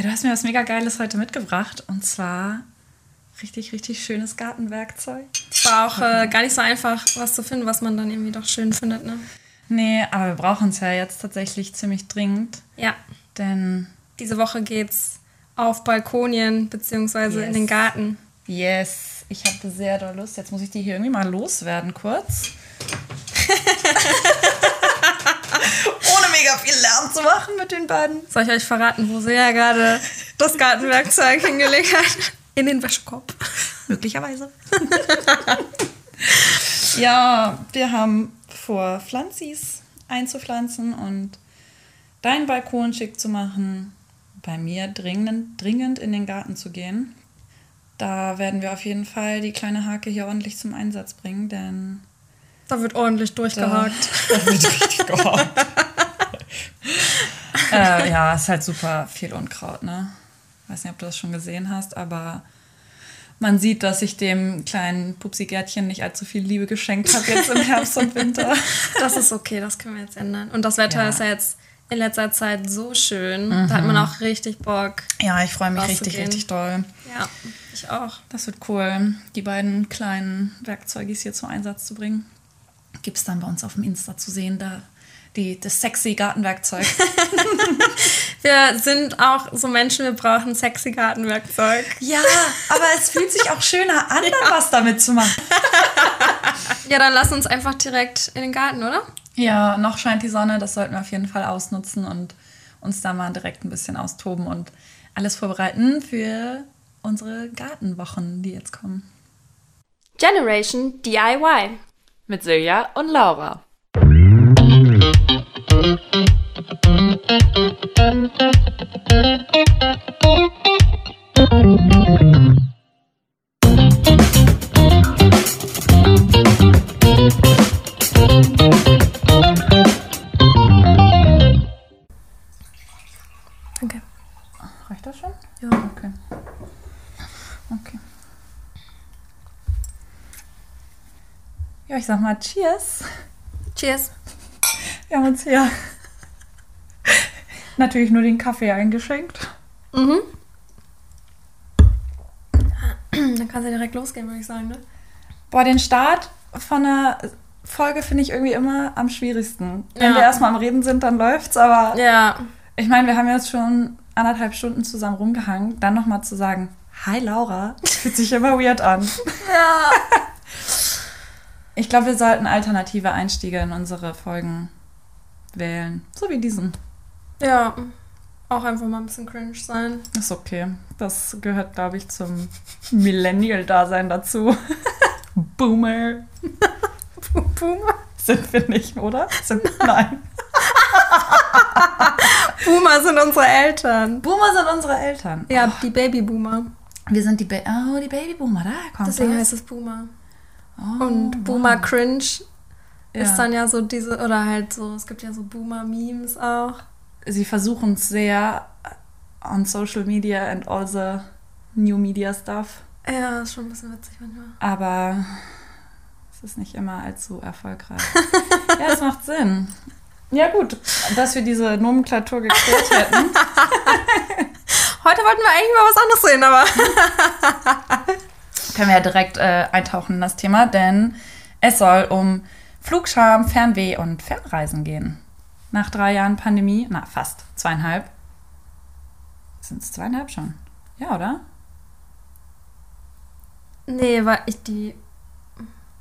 Ja, du hast mir was mega Geiles heute mitgebracht. Und zwar richtig, richtig schönes Gartenwerkzeug. Es war auch äh, gar nicht so einfach, was zu finden, was man dann irgendwie doch schön findet, ne? Nee, aber wir brauchen es ja jetzt tatsächlich ziemlich dringend. Ja. Denn. Diese Woche geht's auf Balkonien beziehungsweise Yes. in den Garten. Yes, ich hatte sehr doll Lust. Jetzt muss ich die hier irgendwie mal loswerden, kurz. Ohne mega viel Lärm zu machen mit den beiden. Soll ich euch verraten, wo sie ja gerade das Gartenwerkzeug hingelegt hat? In den Wäschekorb. Möglicherweise. ja, wir haben vor, Pflanzis einzupflanzen und deinen Balkon schick zu machen. Bei mir dringend, dringend in den Garten zu gehen. Da werden wir auf jeden Fall die kleine Hake hier ordentlich zum Einsatz bringen, denn Da wird ordentlich durchgehakt. Da wird richtig gehakt. äh, ja, ist halt super viel Unkraut, ne? Weiß nicht, ob du das schon gesehen hast, aber man sieht, dass ich dem kleinen Pupsi-Gärtchen nicht allzu viel Liebe geschenkt habe jetzt im Herbst und Winter. Das ist okay, das können wir jetzt ändern. Und das Wetter Ja. ist ja jetzt in letzter Zeit so schön. Da hat man auch richtig Bock. Ja, ich freue mich richtig, richtig doll. Ja, ich auch. Das wird cool, die beiden kleinen Werkzeugis hier zum Einsatz zu bringen. Gibt es dann bei uns auf dem Insta zu sehen, da die, das sexy Gartenwerkzeug. Wir sind auch so Menschen, wir brauchen sexy Gartenwerkzeug. Ja, aber es fühlt sich auch schöner an, dann was damit zu machen. Ja, dann lass uns einfach direkt in den Garten, oder? Ja, noch scheint die Sonne, das sollten wir auf jeden Fall ausnutzen und uns da mal direkt ein bisschen austoben und alles vorbereiten für unsere Gartenwochen, die jetzt kommen. Generation DIY. Mit Silja und Laura. Okay. Reicht das schon? Ja. Okay. Okay. Ja, ich sag mal Cheers. Cheers. Wir haben uns hier natürlich nur den Kaffee eingeschenkt. Mhm. Dann kannst du direkt losgehen, würde ich sagen, ne? Boah, den Start von einer Folge finde ich irgendwie immer am schwierigsten. Wenn Ja. wir erstmal am Reden sind, dann läuft's, aber Ja. ich meine, wir haben jetzt schon anderthalb Stunden zusammen rumgehangen. Dann nochmal zu sagen, hi Laura, fühlt sich immer weird an. Ja. Ich glaube, wir sollten alternative Einstiege in unsere Folgen wählen. So wie diesen. Ja. Auch einfach mal ein bisschen cringe sein. Ist okay. Das gehört, glaube ich, zum Millennial-Dasein dazu. Boomer. Boomer. Sind wir nicht, oder? Sind, nein. Boomer sind unsere Eltern. Boomer sind unsere Eltern. Ja, die Babyboomer. Wir sind die, ba oh, die Babyboomer, da kommt Deswegen das. heißt es Boomer. Oh, Und Boomer wow. Cringe Ja. ist dann ja so diese, oder halt so, es gibt ja so Boomer-Memes auch. Sie versuchen es sehr on Social Media and all the new media stuff. Ja, ist schon ein bisschen witzig manchmal. Aber es ist nicht immer allzu erfolgreich. ja, es macht Sinn. Ja, gut, dass wir diese Nomenklatur geklärt hätten. Heute wollten wir eigentlich mal was anderes sehen, aber. können wir ja direkt äh, eintauchen in das Thema, denn es soll um Flugscham, Fernweh und Fernreisen gehen. Nach drei Jahren Pandemie, na fast zweieinhalb. Sind es zweieinhalb schon? Ja, oder? Nee, weil ich die.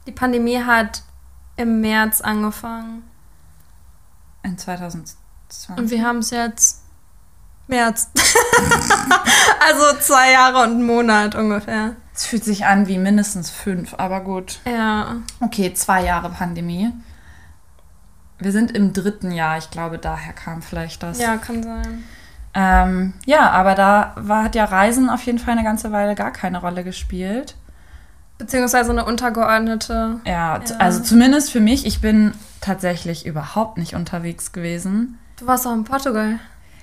Die Pandemie hat im März angefangen. In 2020. Und wir haben es jetzt März. also zwei Jahre und einen Monat ungefähr. Es fühlt sich an wie mindestens fünf, aber gut. Ja. Okay, zwei Jahre Pandemie. Wir sind im dritten Jahr, ich glaube, daher kam vielleicht das. Ja, kann sein. Ähm, ja, aber da war, hat ja Reisen auf jeden Fall eine ganze Weile gar keine Rolle gespielt. Beziehungsweise eine untergeordnete. Ja, Ja. also zumindest für mich, ich bin tatsächlich überhaupt nicht unterwegs gewesen. Du warst auch in Portugal.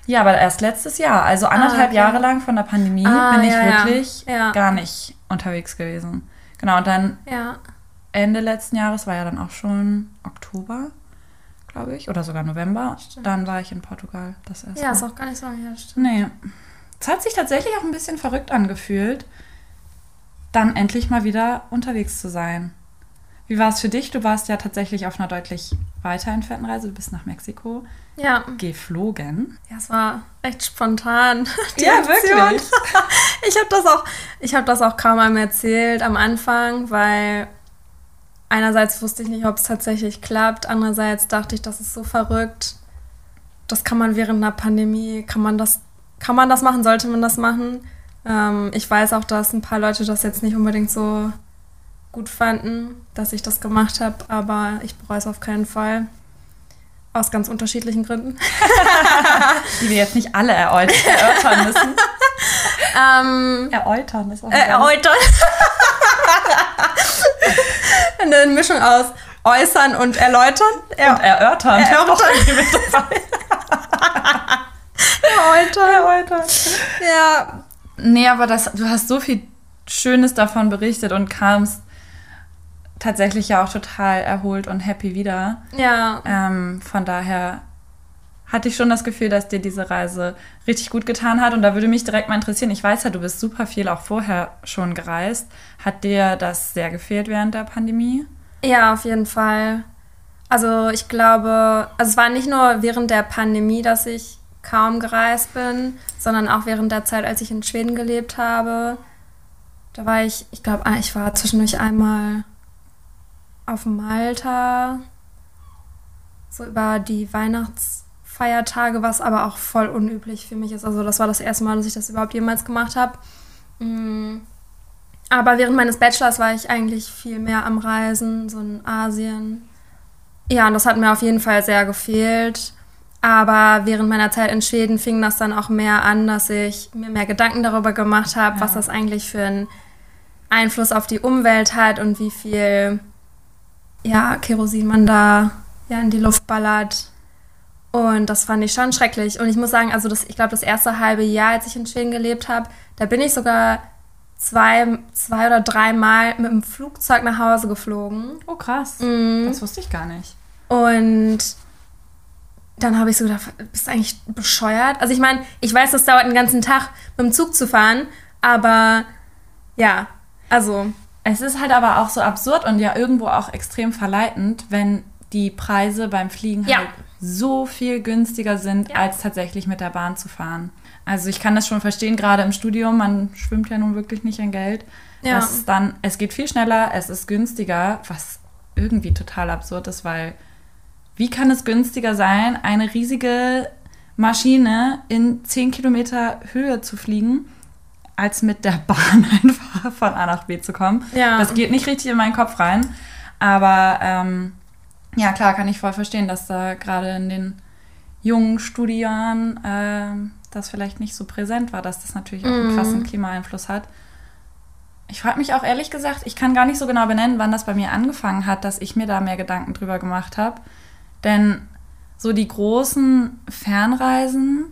Ja, aber erst letztes Jahr, also anderthalb okay. Jahre lang von der Pandemie, Ah, bin ich ja, wirklich Ja. gar nicht unterwegs gewesen. Genau, und dann Ja. Ende letzten Jahres war ja dann auch schon Oktober, glaube ich, oder sogar November. Stimmt. Dann war ich in Portugal das erste Ja, ist Mal. auch gar nicht so lange her, stimmt. Nee, es hat sich tatsächlich auch ein bisschen verrückt angefühlt, dann endlich mal wieder unterwegs zu sein. Wie war es für dich? Du warst ja tatsächlich auf einer deutlich weiter entfernten Reise. Du bist nach Mexiko Ja. geflogen. Ja, es war echt spontan. Ja, Aktion. wirklich? Ich habe das auch, ich habe das auch kaum einem erzählt am Anfang, weil einerseits wusste ich nicht, ob es tatsächlich klappt, andererseits dachte ich, das ist so verrückt. Das kann man während einer Pandemie, kann man das, kann man das machen, sollte man das machen. Ähm, ich weiß auch, dass ein paar Leute das jetzt nicht unbedingt so gut fanden, dass ich das gemacht habe, aber ich bereue es auf keinen Fall. Aus ganz unterschiedlichen Gründen. Die wir jetzt nicht alle erörtern müssen. Ähm, Erläutern ist auch Äh, erläutern. Eine Mischung aus äußern und erläutern. Er Und erörtern. Erörtern. Erläutern. Erläutern. Ja. Nee, aber das, du hast so viel Schönes davon berichtet und kamst tatsächlich ja auch total erholt und happy wieder. Ja. Ähm, von daher hatte ich schon das Gefühl, dass dir diese Reise richtig gut getan hat. Und da würde mich direkt mal interessieren, ich weiß ja, du bist super viel auch vorher schon gereist. Hat dir das sehr gefehlt während der Pandemie? Ja, auf jeden Fall. Also ich glaube, also es war nicht nur während der Pandemie, dass ich kaum gereist bin, sondern auch während der Zeit, als ich in Schweden gelebt habe. Da war ich, ich glaube, ich war zwischendurch einmal auf Malta, so über die Weihnachtsfeiertage, was aber auch voll unüblich für mich ist. Also das war das erste Mal, dass ich das überhaupt jemals gemacht habe. Mm. Aber während meines Bachelors war ich eigentlich viel mehr am Reisen, so in Asien. Ja, und das hat mir auf jeden Fall sehr gefehlt. Aber während meiner Zeit in Schweden fing das dann auch mehr an, dass ich mir mehr Gedanken darüber gemacht habe, Ja. was das eigentlich für einen Einfluss auf die Umwelt hat und wie viel ja, Kerosin man da ja, in die Luft ballert. Und das fand ich schon schrecklich. Und ich muss sagen, also das, ich glaube, das erste halbe Jahr, als ich in Schweden gelebt habe, da bin ich sogar zwei, zwei oder dreimal mit dem Flugzeug nach Hause geflogen. Oh, krass. Mhm. Das wusste ich gar nicht. Und dann habe ich so gedacht, bist du eigentlich bescheuert? Also ich meine, ich weiß, das dauert einen ganzen Tag mit dem Zug zu fahren, aber ja, also Es ist halt aber auch so absurd und ja irgendwo auch extrem verleitend, wenn die Preise beim Fliegen Ja. halt so viel günstiger sind, Ja. als tatsächlich mit der Bahn zu fahren. Also ich kann das schon verstehen, gerade im Studium, man schwimmt ja nun wirklich nicht in Geld. Ja. Dass dann, es geht viel schneller, es ist günstiger, was irgendwie total absurd ist, weil wie kann es günstiger sein, eine riesige Maschine in 10 Kilometer Höhe zu fliegen, als mit der Bahn einfach von A nach B zu kommen? Ja. Das geht nicht richtig in meinen Kopf rein. Aber ähm, ja, klar, kann ich voll verstehen, dass da gerade in den jungen Studien ähm, das vielleicht nicht so präsent war, dass das natürlich auch einen Mhm. krassen Klimaeinfluss hat. Ich frage mich auch ehrlich gesagt, ich kann gar nicht so genau benennen, wann das bei mir angefangen hat, dass ich mir da mehr Gedanken drüber gemacht habe. Denn so die großen Fernreisen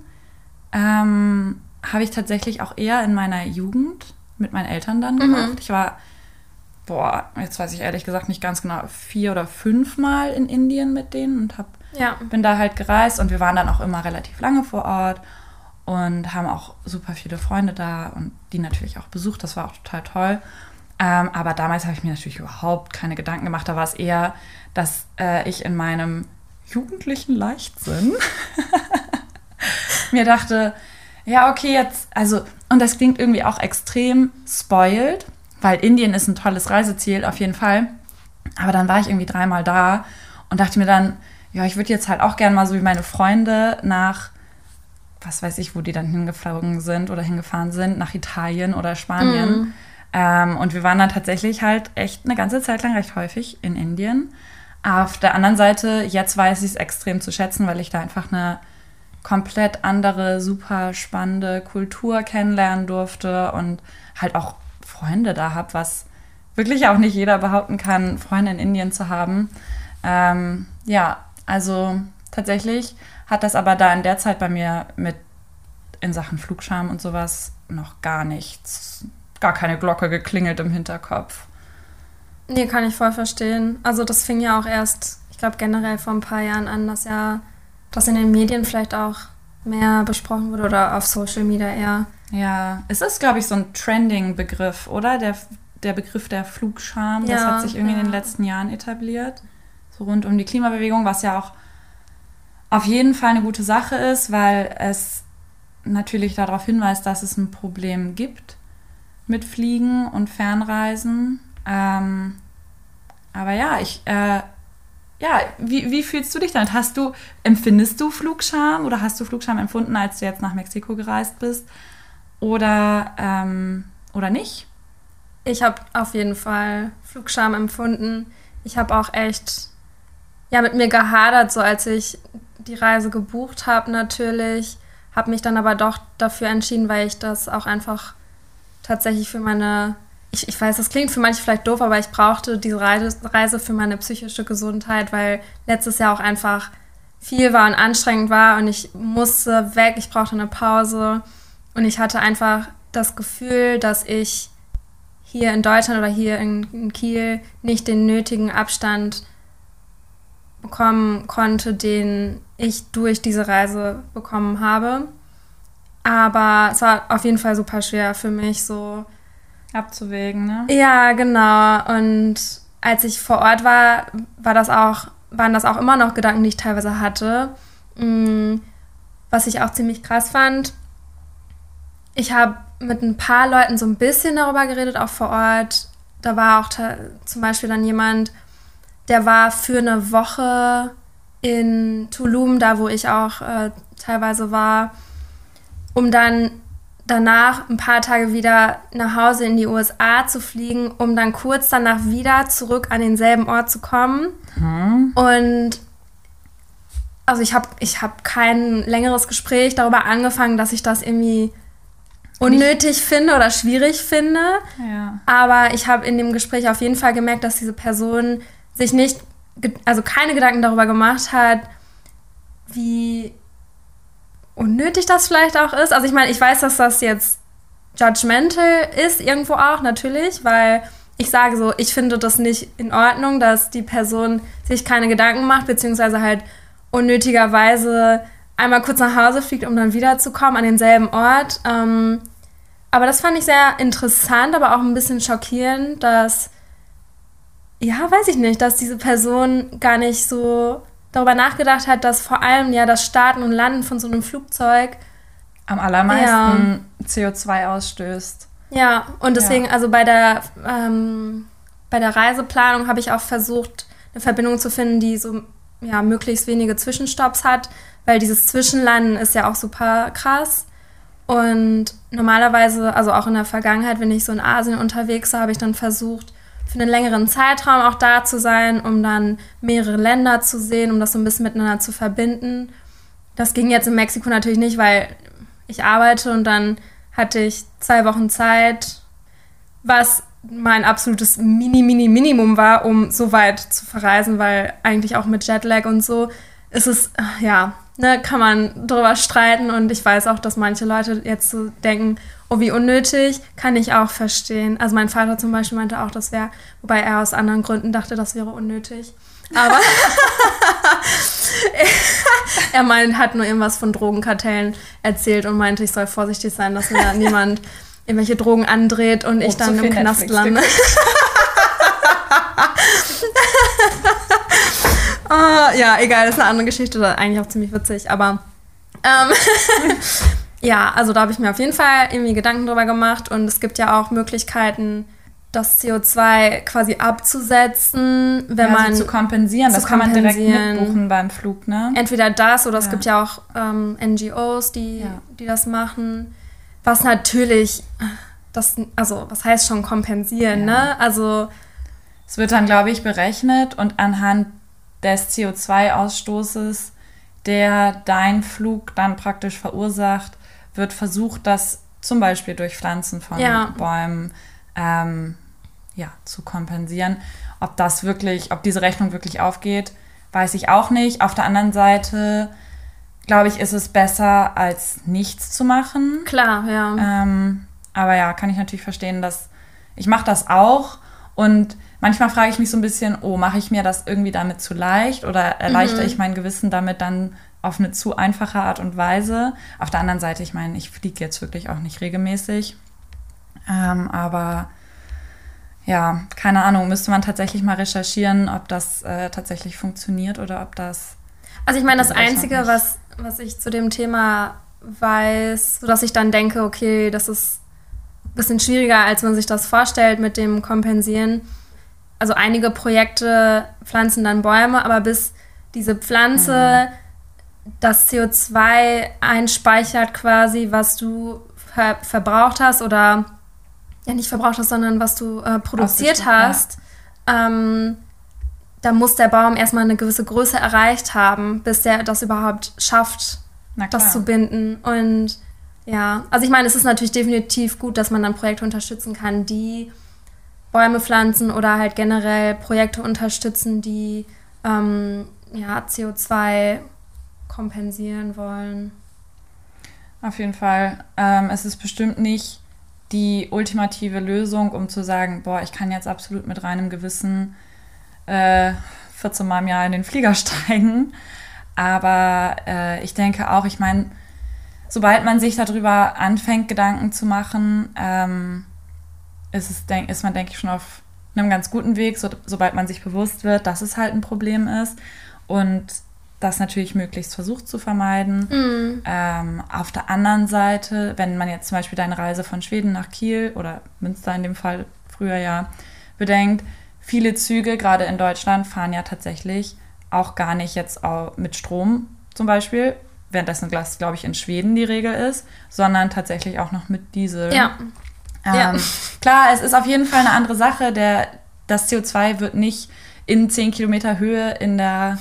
ähm, habe ich tatsächlich auch eher in meiner Jugend mit meinen Eltern dann gemacht. Ich war, boah, jetzt weiß ich ehrlich gesagt nicht ganz genau, vier oder fünf Mal in Indien mit denen und hab, ja. bin da halt gereist und wir waren dann auch immer relativ lange vor Ort und haben auch super viele Freunde da und die natürlich auch besucht. Das war auch total toll. Ähm, aber damals habe ich mir natürlich überhaupt keine Gedanken gemacht. Da war es eher, dass äh, ich in meinem jugendlichen Leichtsinn mir dachte, ja, okay, jetzt, also, und das klingt irgendwie auch extrem spoiled, weil Indien ist ein tolles Reiseziel, auf jeden Fall. Aber dann war ich irgendwie dreimal da und dachte mir dann, ja, ich würde jetzt halt auch gerne mal so wie meine Freunde nach, was weiß ich, wo die dann hingeflogen sind oder hingefahren sind, nach Italien oder Spanien. Ähm, und wir waren dann tatsächlich halt echt eine ganze Zeit lang recht häufig in Indien. Auf der anderen Seite, jetzt weiß ich es extrem zu schätzen, weil ich da einfach eine komplett andere, super spannende Kultur kennenlernen durfte und halt auch Freunde da habe, was wirklich auch nicht jeder behaupten kann, Freunde in Indien zu haben. Ähm, ja, also tatsächlich hat das aber da in der Zeit bei mir mit in Sachen Flugscham und sowas noch gar nichts, gar keine Glocke geklingelt im Hinterkopf. Nee, kann ich voll verstehen. Also das fing ja auch erst, ich glaube generell vor ein paar Jahren an, dass ja das in den Medien vielleicht auch mehr besprochen wurde oder auf Social Media eher, Ja, es ist, glaube ich, so ein Trending-Begriff, oder? Der, der Begriff der Flugscham, das Ja, hat sich irgendwie in den ja. letzten Jahren etabliert. So rund um die Klimabewegung, was ja auch auf jeden Fall eine gute Sache ist, weil es natürlich darauf hinweist, dass es ein Problem gibt mit Fliegen und Fernreisen. Ähm, aber ja, ich, äh, ja, wie, wie fühlst du dich damit? Hast du, empfindest du Flugscham oder hast du Flugscham empfunden, als du jetzt nach Mexiko gereist bist? Oder, ähm, oder nicht? Ich habe auf jeden Fall Flugscham empfunden. Ich habe auch echt ja mit mir gehadert, so als ich die Reise gebucht habe natürlich. Habe mich dann aber doch dafür entschieden, weil ich das auch einfach tatsächlich für meine, ich, ich weiß, das klingt für manche vielleicht doof, aber ich brauchte diese Reise, für meine psychische Gesundheit, weil letztes Jahr auch einfach viel war und anstrengend war und ich musste weg, ich brauchte eine Pause und ich hatte einfach das Gefühl, dass ich hier in Deutschland oder hier in, in Kiel nicht den nötigen Abstand bekommen konnte, den ich durch diese Reise bekommen habe. Aber es war auf jeden Fall super schwer für mich, so. Abzuwägen, ne? Ja, genau. Und als ich vor Ort war, war das auch, waren das auch immer noch Gedanken, die ich teilweise hatte. Mm, Was ich auch ziemlich krass fand. Ich habe mit ein paar Leuten so ein bisschen darüber geredet, auch vor Ort. Da war auch zum Beispiel dann jemand, der war für eine Woche in Tulum, da wo ich auch äh, teilweise war, um dann danach ein paar Tage wieder nach Hause in die USA zu fliegen, um dann kurz danach wieder zurück an denselben Ort zu kommen. Und also ich habe ich hab kein längeres Gespräch darüber angefangen, dass ich das irgendwie unnötig finde oder schwierig finde. Ja. Aber ich habe in dem Gespräch auf jeden Fall gemerkt, dass diese Person sich nicht, also keine Gedanken darüber gemacht hat, wie unnötig das vielleicht auch ist. Also ich meine, ich weiß, dass das jetzt judgmental ist, irgendwo auch, natürlich, weil ich sage so, ich finde das nicht in Ordnung, dass die Person sich keine Gedanken macht, beziehungsweise halt unnötigerweise einmal kurz nach Hause fliegt, um dann wiederzukommen an denselben Ort. Ähm, aber das fand ich sehr interessant, aber auch ein bisschen schockierend, dass, ja, weiß ich nicht, dass diese Person gar nicht so darüber nachgedacht hat, dass vor allem ja das Starten und Landen von so einem Flugzeug Am allermeisten CO2 ausstößt. Ja, und deswegen, also bei der, ähm, bei der Reiseplanung habe ich auch versucht, eine Verbindung zu finden, die so ja, möglichst wenige Zwischenstopps hat, weil dieses Zwischenlanden ist ja auch super krass. Und normalerweise, also auch in der Vergangenheit, wenn ich so in Asien unterwegs war, habe ich dann versucht, für einen längeren Zeitraum auch da zu sein, um dann mehrere Länder zu sehen, um das so ein bisschen miteinander zu verbinden. Das ging jetzt in Mexiko natürlich nicht, weil ich arbeite und dann hatte ich zwei Wochen Zeit, was mein absolutes Mini-Mini-Minimum war, um so weit zu verreisen, weil eigentlich auch mit Jetlag und so ist es, äh, ja, ne, kann man drüber streiten und ich weiß auch, dass manche Leute jetzt so denken, oh, wie unnötig, kann ich auch verstehen. Also mein Vater zum Beispiel meinte auch, das wäre, wobei er aus anderen Gründen dachte, das wäre unnötig. Aber er meint, hat nur irgendwas von Drogenkartellen erzählt und meinte, ich soll vorsichtig sein, dass mir niemand irgendwelche Drogen andreht und ich Oh, dann im Knast lande. Ah, ja, egal, das ist eine andere Geschichte, das ist eigentlich auch ziemlich witzig, aber ähm, ja, also da habe ich mir auf jeden Fall irgendwie Gedanken drüber gemacht und es gibt ja auch Möglichkeiten, das CO2 quasi abzusetzen, wenn ja, man also zu kompensieren, zu das kann man direkt mitbuchen beim Flug, ne? entweder das oder es Ja. gibt ja auch ähm, NGOs, die, Ja. die das machen. Was natürlich, das, also was heißt schon kompensieren, ne? Also Es wird dann, glaube ich, berechnet und anhand des CO2-Ausstoßes, der dein Flug dann praktisch verursacht, wird versucht, das zum Beispiel durch Pflanzen von Ja. Bäumen ähm, ja, zu kompensieren. Ob das wirklich, ob diese Rechnung wirklich aufgeht, weiß ich auch nicht. Auf der anderen Seite, glaube ich, ist es besser, als nichts zu machen. klar, ja. Ähm, aber ja, kann ich natürlich verstehen, dass ich mache das auch und manchmal frage ich mich so ein bisschen, oh, mache ich mir das irgendwie damit zu leicht oder erleichtere Mhm. ich mein Gewissen damit dann auf eine zu einfache Art und Weise. Auf der anderen Seite, ich meine, ich fliege jetzt wirklich auch nicht regelmäßig. Ähm, aber ja, keine Ahnung, müsste man tatsächlich mal recherchieren, ob das äh, tatsächlich funktioniert oder ob das. Also ich meine, das Einzige, was, was ich zu dem Thema weiß, sodass ich dann denke, okay, das ist ein bisschen schwieriger, als man sich das vorstellt mit dem Kompensieren. Also einige Projekte pflanzen dann Bäume, aber bis diese Pflanze mhm. Das CO2 einspeichert quasi, was du ver verbraucht hast oder ja nicht verbraucht hast, sondern was du äh, produziert hast, ja. ähm, da muss der Baum erstmal eine gewisse Größe erreicht haben, bis der das überhaupt schafft, das zu binden. Und ja, also ich meine, es ist natürlich definitiv gut, dass man dann Projekte unterstützen kann, die Bäume pflanzen oder halt generell Projekte unterstützen, die ähm, ja, CO2 kompensieren wollen. Auf jeden Fall. Ähm, es ist bestimmt nicht die ultimative Lösung, um zu sagen, boah, ich kann jetzt absolut mit reinem Gewissen äh, 14 Mal im Jahr in den Flieger steigen. Aber äh, ich denke auch, ich meine, sobald man sich darüber anfängt, Gedanken zu machen, ähm, ist, es, denk, ist man, denke ich, schon auf einem ganz guten Weg, so, sobald man sich bewusst wird, dass es halt ein Problem ist. Und das natürlich möglichst versucht zu vermeiden. Mhm. Ähm, auf der anderen Seite, wenn man jetzt zum Beispiel deine Reise von Schweden nach Kiel oder Münster in dem Fall früher ja bedenkt, viele Züge, gerade in Deutschland, fahren ja tatsächlich auch gar nicht jetzt mit Strom zum Beispiel, währenddessen das, glaube ich, in Schweden die Regel ist, sondern tatsächlich auch noch mit Diesel. Ja. Ähm, ja. Klar, es ist auf jeden Fall eine andere Sache. Der, das CO2 wird nicht in 10 Kilometer Höhe in der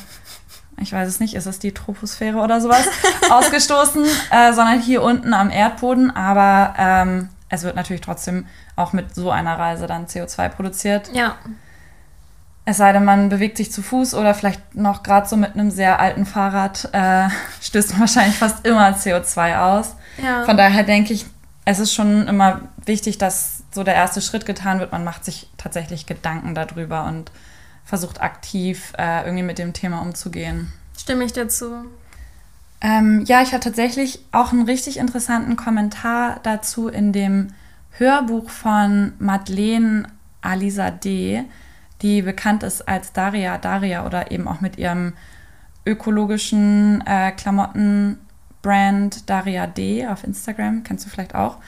ich weiß es nicht, ist es die Troposphäre oder sowas, ausgestoßen, äh, sondern hier unten am Erdboden. Aber ähm, es wird natürlich trotzdem auch mit so einer Reise dann CO2 produziert. Ja. Es sei denn, man bewegt sich zu Fuß oder vielleicht noch gerade so mit einem sehr alten Fahrrad, äh, stößt man wahrscheinlich fast immer CO2 aus. Ja. Von daher denke ich, es ist schon immer wichtig, dass so der erste Schritt getan wird. Man macht sich tatsächlich Gedanken darüber und versucht aktiv äh, irgendwie mit dem Thema umzugehen. Stimme ich dir zu. Ähm, ja, ich hatte tatsächlich auch einen richtig interessanten Kommentar dazu in dem Hörbuch von Madeleine Alisa D., die bekannt ist als Daria Daria oder eben auch mit ihrem ökologischen äh, Klamottenbrand Daria D auf Instagram, kennst du vielleicht auch.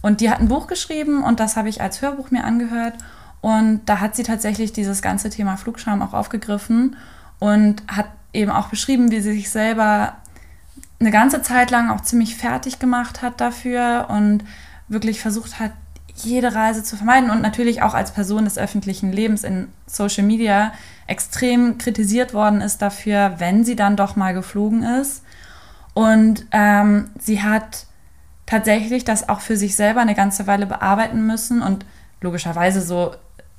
Und die hat ein Buch geschrieben und das habe ich als Hörbuch mir angehört. Und da hat sie tatsächlich dieses ganze Thema Flugscham auch aufgegriffen und hat eben auch beschrieben, wie sie sich selber eine ganze Zeit lang auch ziemlich fertig gemacht hat dafür und wirklich versucht hat, jede Reise zu vermeiden und natürlich auch als Person des öffentlichen Lebens in Social Media extrem kritisiert worden ist dafür, wenn sie dann doch mal geflogen ist. Und ähm, sie hat tatsächlich das auch für sich selber eine ganze Weile bearbeiten müssen und logischerweise so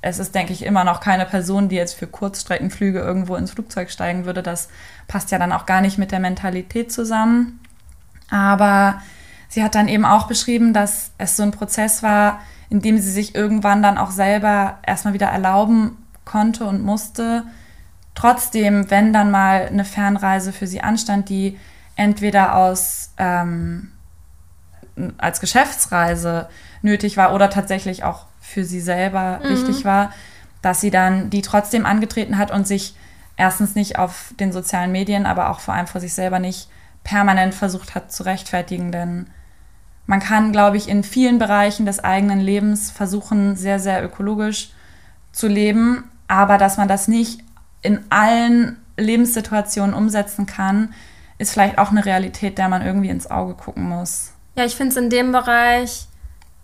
es ist, denke ich, immer noch keine Person, die jetzt für Kurzstreckenflüge irgendwo ins Flugzeug steigen würde. Das passt ja dann auch gar nicht mit der Mentalität zusammen. Aber sie hat dann eben auch beschrieben, dass es so ein Prozess war, in dem sie sich irgendwann dann auch selber erstmal wieder erlauben konnte und musste, trotzdem, wenn dann mal eine Fernreise für sie anstand, die entweder aus ähm, als Geschäftsreise nötig war oder tatsächlich auch für sie selber mhm. wichtig war, dass sie dann die trotzdem angetreten hat und sich erstens nicht auf den sozialen Medien, aber auch vor allem vor sich selber nicht permanent versucht hat zu rechtfertigen, denn man kann, glaube ich, in vielen Bereichen des eigenen Lebens versuchen, sehr, sehr ökologisch zu leben, aber dass man das nicht in allen Lebenssituationen umsetzen kann, ist vielleicht auch eine Realität, der man irgendwie ins Auge gucken muss. Ja, ich finde es in dem Bereich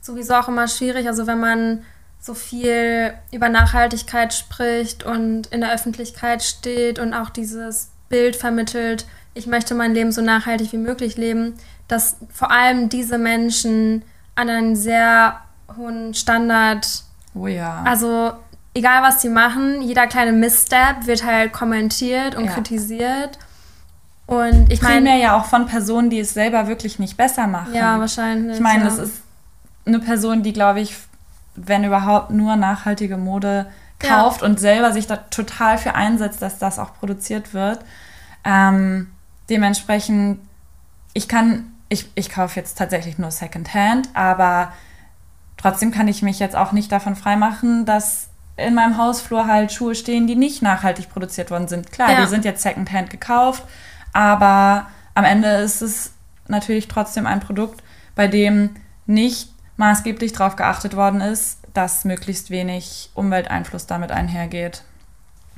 sowieso auch immer schwierig. Also wenn man so viel über Nachhaltigkeit spricht und in der Öffentlichkeit steht und auch dieses Bild vermittelt, ich möchte mein Leben so nachhaltig wie möglich leben, dass vor allem diese Menschen an einen sehr hohen Standard. Oh ja. Also egal was sie machen, jeder kleine Missstep wird halt kommentiert und ja. kritisiert. Und ich meine. Primär ja auch von Personen, die es selber wirklich nicht besser machen. Ja, wahrscheinlich. Ich meine, ja. das ist eine Person, die, glaube ich, wenn überhaupt nur nachhaltige Mode kauft ja. und selber sich da total für einsetzt, dass das auch produziert wird. Ähm, dementsprechend, ich kann, ich, ich kaufe jetzt tatsächlich nur Secondhand, aber trotzdem kann ich mich jetzt auch nicht davon freimachen, dass in meinem Hausflur halt Schuhe stehen, die nicht nachhaltig produziert worden sind. Klar, Ja. die sind jetzt Secondhand gekauft, aber am Ende ist es natürlich trotzdem ein Produkt, bei dem nicht maßgeblich darauf geachtet worden ist, dass möglichst wenig Umwelteinfluss damit einhergeht.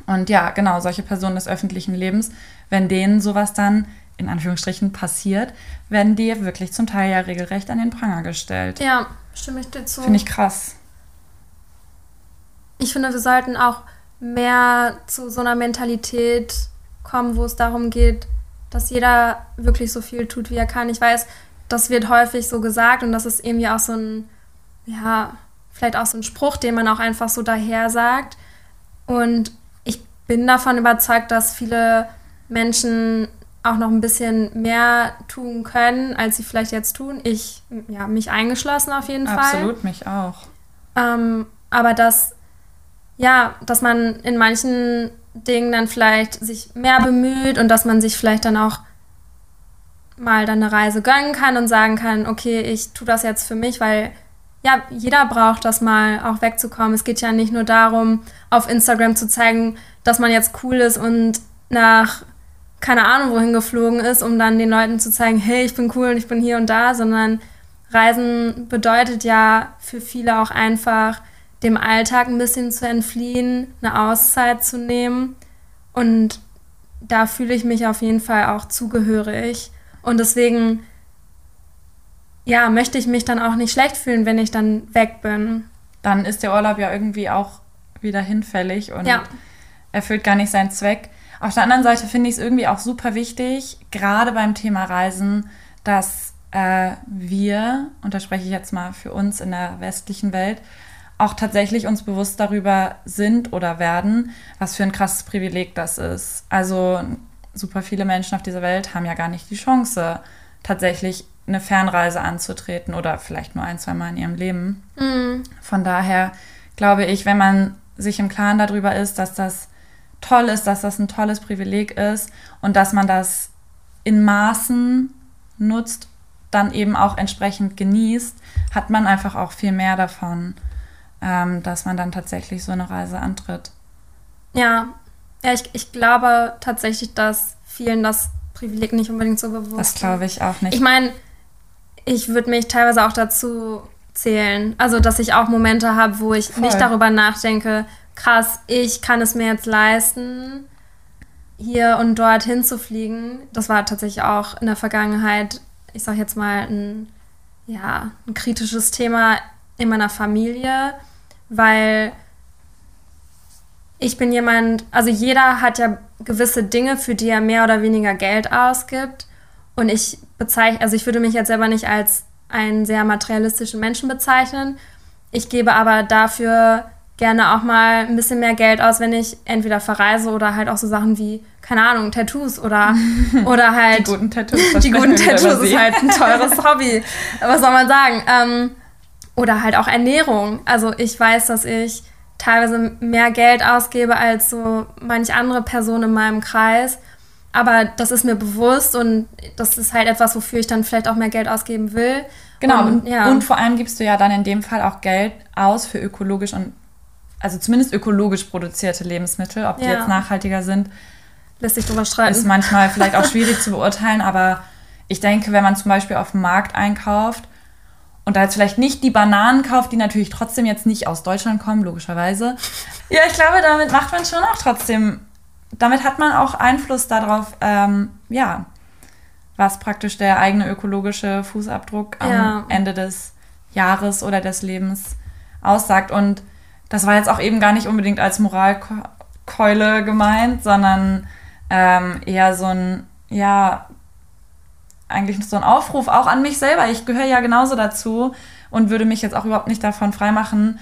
Und ja, genau, solche Personen des öffentlichen Lebens, wenn denen sowas dann in Anführungsstrichen passiert, werden die wirklich zum Teil ja regelrecht an den Pranger gestellt. Ja, stimme ich dir zu. Finde ich krass. ich finde, wir sollten auch mehr zu so einer Mentalität kommen, wo es darum geht, dass jeder wirklich so viel tut, wie er kann. Ich weiß, das wird häufig so gesagt und das ist irgendwie auch so ein, ja, vielleicht auch so ein Spruch, den man auch einfach so daher sagt. Und ich bin davon überzeugt, dass viele Menschen auch noch ein bisschen mehr tun können, als sie vielleicht jetzt tun. Ich, ja, mich eingeschlossen auf jeden Fall. Absolut, mich auch. Ähm, aber dass, ja, dass man in manchen Dingen dann vielleicht sich mehr bemüht und dass man sich vielleicht dann auch mal dann eine Reise gönnen kann und sagen kann, okay, ich tue das jetzt für mich, weil ja, jeder braucht das mal auch wegzukommen. Es geht ja nicht nur darum, auf Instagram zu zeigen, dass man jetzt cool ist und nach keine Ahnung wohin geflogen ist, um dann den Leuten zu zeigen, hey, ich bin cool und ich bin hier und da, sondern Reisen bedeutet ja für viele auch einfach, dem Alltag ein bisschen zu entfliehen, eine Auszeit zu nehmen. Und da fühle ich mich auf jeden Fall auch zugehörig. Und deswegen, ja, möchte ich mich dann auch nicht schlecht fühlen, wenn ich dann weg bin. Dann ist der Urlaub ja irgendwie auch wieder hinfällig und Ja. erfüllt gar nicht seinen Zweck. Auf der anderen Seite finde ich es irgendwie auch super wichtig, gerade beim Thema Reisen, dass äh, wir, und da spreche ich jetzt mal für uns in der westlichen Welt, auch tatsächlich uns bewusst darüber sind oder werden, was für ein krasses Privileg das ist. Also super viele Menschen auf dieser Welt haben ja gar nicht die Chance, tatsächlich eine Fernreise anzutreten oder vielleicht nur ein, zwei Mal in ihrem Leben. Von daher glaube ich, wenn man sich im Klaren darüber ist, dass das toll ist, dass das ein tolles Privileg ist und dass man das in Maßen nutzt, dann eben auch entsprechend genießt, hat man einfach auch viel mehr davon, ähm, dass man dann tatsächlich so eine Reise antritt. Ja, ja ich, ich glaube tatsächlich, dass vielen das Privileg nicht unbedingt so bewusst Das ist. glaube ich auch nicht. Ich meine, ich würde mich teilweise auch dazu zählen. Also, dass ich auch Momente habe, wo ich Voll. nicht darüber nachdenke, krass, ich kann es mir jetzt leisten, hier und dort hinzufliegen. Das war tatsächlich auch in der Vergangenheit, ich sag jetzt mal, ein, ja, ein kritisches Thema in meiner Familie, weil ich bin jemand, also jeder hat ja gewisse Dinge, für die er mehr oder weniger Geld ausgibt. Und ich bezeichne, also ich würde mich jetzt selber nicht als einen sehr materialistischen Menschen bezeichnen. Ich gebe aber dafür gerne auch mal ein bisschen mehr Geld aus, wenn ich entweder verreise oder halt auch so Sachen wie, keine Ahnung, Tattoos oder, oder halt die guten Tattoos. die guten Tattoos ist halt ein teures Hobby. Was soll man sagen? Ähm, oder halt auch Ernährung. Also ich weiß, dass ich teilweise mehr Geld ausgebe als so manch andere Person in meinem Kreis. Aber das ist mir bewusst und das ist halt etwas, wofür ich dann vielleicht auch mehr Geld ausgeben will. Genau, Und, und, ja. und vor allem gibst du ja dann in dem Fall auch Geld aus für ökologisch und, also zumindest ökologisch produzierte Lebensmittel. Ob die Ja. jetzt nachhaltiger sind, lässt sich drüber streiten. ist manchmal vielleicht auch schwierig zu beurteilen, aber ich denke, wenn man zum Beispiel auf dem Markt einkauft und da jetzt vielleicht nicht die Bananen kauft, die natürlich trotzdem jetzt nicht aus Deutschland kommen, logischerweise. Ja, ich glaube, damit macht man schon auch trotzdem, damit hat man auch Einfluss darauf, ähm, ja, was praktisch der eigene ökologische Fußabdruck am Ja. Ende des Jahres oder des Lebens aussagt. Und das war jetzt auch eben gar nicht unbedingt als Moralkeule gemeint, sondern ähm, eher so ein, ja, eigentlich so ein Aufruf auch an mich selber. Ich gehöre ja genauso dazu und würde mich jetzt auch überhaupt nicht davon freimachen.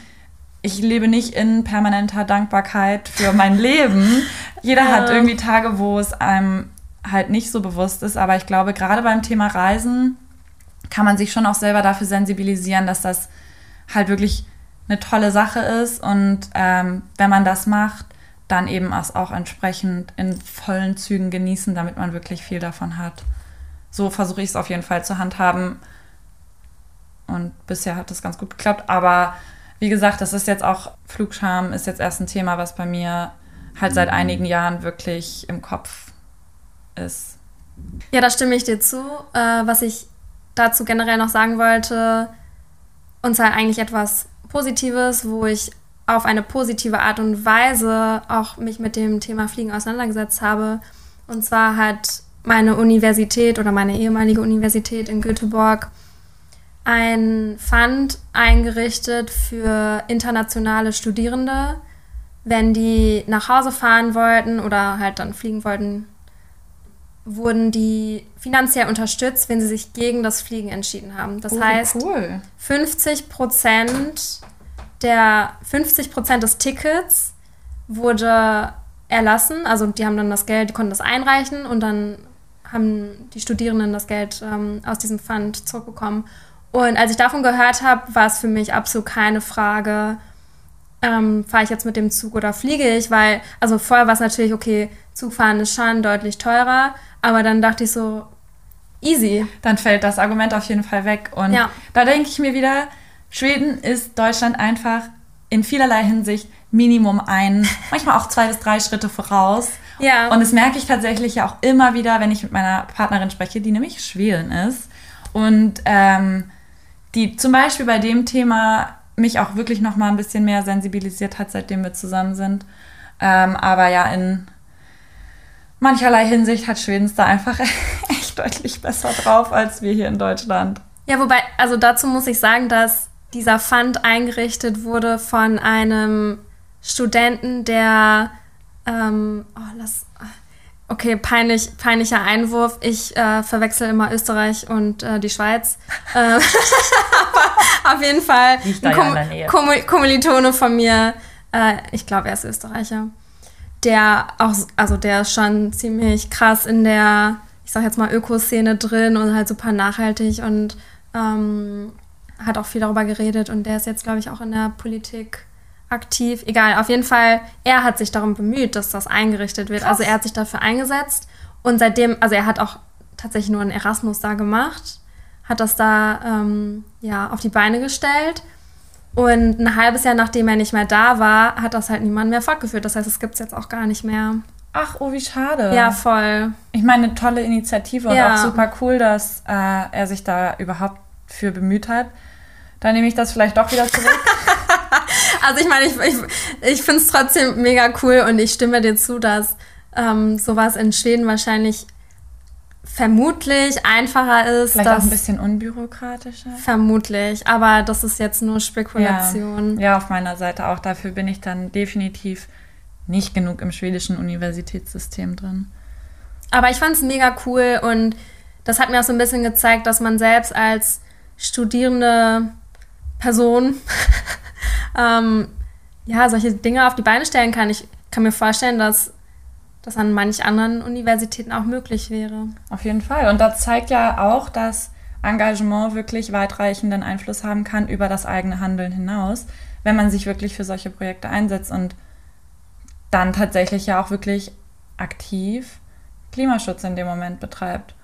Ich lebe nicht in permanenter Dankbarkeit für mein Leben. Jeder hat irgendwie Tage, wo es einem halt nicht so bewusst ist. Aber ich glaube, gerade beim Thema Reisen kann man sich schon auch selber dafür sensibilisieren, dass das halt wirklich eine tolle Sache ist. Und ähm, wenn man das macht, dann eben es auch entsprechend in vollen Zügen genießen, damit man wirklich viel davon hat. So versuche ich es auf jeden Fall zu handhaben. Und bisher hat das ganz gut geklappt. Aber wie gesagt, das ist jetzt auch, Flugscham ist jetzt erst ein Thema, was bei mir halt seit einigen Jahren wirklich im Kopf ist. Ja, da stimme ich dir zu. Äh, was ich dazu generell noch sagen wollte, und zwar eigentlich etwas Positives, wo ich auf eine positive Art und Weise auch mich mit dem Thema Fliegen auseinandergesetzt habe. Und zwar hat meine Universität oder meine ehemalige Universität in Göteborg ein Fund eingerichtet für internationale Studierende, wenn die nach Hause fahren wollten oder halt dann fliegen wollten, wurden die finanziell unterstützt, wenn sie sich gegen das Fliegen entschieden haben. Das Oh, heißt, cool. 50 Prozent der 50 Prozent des Tickets wurde erlassen. Also die haben dann das Geld, die konnten das einreichen und dann haben die Studierenden das Geld ähm, aus diesem Fund zurückbekommen. Und als ich davon gehört habe, war es für mich absolut keine Frage, ähm, fahre ich jetzt mit dem Zug oder fliege ich, weil, also vorher war es natürlich, okay, Zugfahren ist schon deutlich teurer, aber dann dachte ich so, easy. Dann fällt das Argument auf jeden Fall weg. Und Ja. da denke ich mir wieder, Schweden ist Deutschland einfach in vielerlei Hinsicht Minimum ein, manchmal auch zwei bis drei Schritte voraus. Ja. Und das merke ich tatsächlich ja auch immer wieder, wenn ich mit meiner Partnerin spreche, die nämlich Schweden ist. Und ähm, die zum Beispiel bei dem Thema mich auch wirklich noch mal ein bisschen mehr sensibilisiert hat, seitdem wir zusammen sind. Ähm, aber ja, in mancherlei Hinsicht hat Schweden es da einfach echt deutlich besser drauf als wir hier in Deutschland. Ja, wobei, also dazu muss ich sagen, dass dieser Fund eingerichtet wurde von einem Studenten, der, ähm, oh, lass, okay, peinlich, peinlicher Einwurf. Ich äh, verwechsel immer Österreich und äh, die Schweiz. Aber auf jeden Fall ein Nähe. Kommil- Kommilitone von mir, äh, ich glaube, er ist Österreicher, der auch, also der ist schon ziemlich krass in der, ich sag jetzt mal, Ökoszene drin und halt super nachhaltig und ähm, hat auch viel darüber geredet und der ist jetzt, glaube ich, auch in der Politik aktiv. Egal, auf jeden Fall, er hat sich darum bemüht, dass das eingerichtet wird. Also er hat sich dafür eingesetzt und seitdem, also er hat auch tatsächlich nur einen Erasmus da gemacht, hat das da ähm, ja auf die Beine gestellt. Und ein halbes Jahr nachdem er nicht mehr da war, hat das halt niemand mehr fortgeführt. Das heißt, es gibt es jetzt auch gar nicht mehr. Ach, oh, wie schade. Ja, voll. Ich meine, eine tolle Initiative und Ja. auch super cool, dass äh, er sich da überhaupt für bemüht hat. Dann nehme ich das vielleicht doch wieder zurück. Also ich meine, ich, ich, ich finde es trotzdem mega cool und ich stimme dir zu, dass ähm, sowas in Schweden wahrscheinlich vermutlich einfacher ist. Vielleicht auch dass, ein bisschen unbürokratischer. Vermutlich, aber das ist jetzt nur Spekulation. Ja, auf meiner Seite auch. Dafür bin ich dann definitiv nicht genug im schwedischen Universitätssystem drin. Aber ich fand es mega cool und das hat mir auch so ein bisschen gezeigt, dass man selbst als studierende Person ähm, ja, solche Dinge auf die Beine stellen kann. Ich kann mir vorstellen, dass das an manch anderen Universitäten auch möglich wäre. Auf jeden Fall. Und das zeigt ja auch, dass Engagement wirklich weitreichenden Einfluss haben kann über das eigene Handeln hinaus, wenn man sich wirklich für solche Projekte einsetzt und dann tatsächlich ja auch wirklich aktiv Klimaschutz in dem Moment betreibt.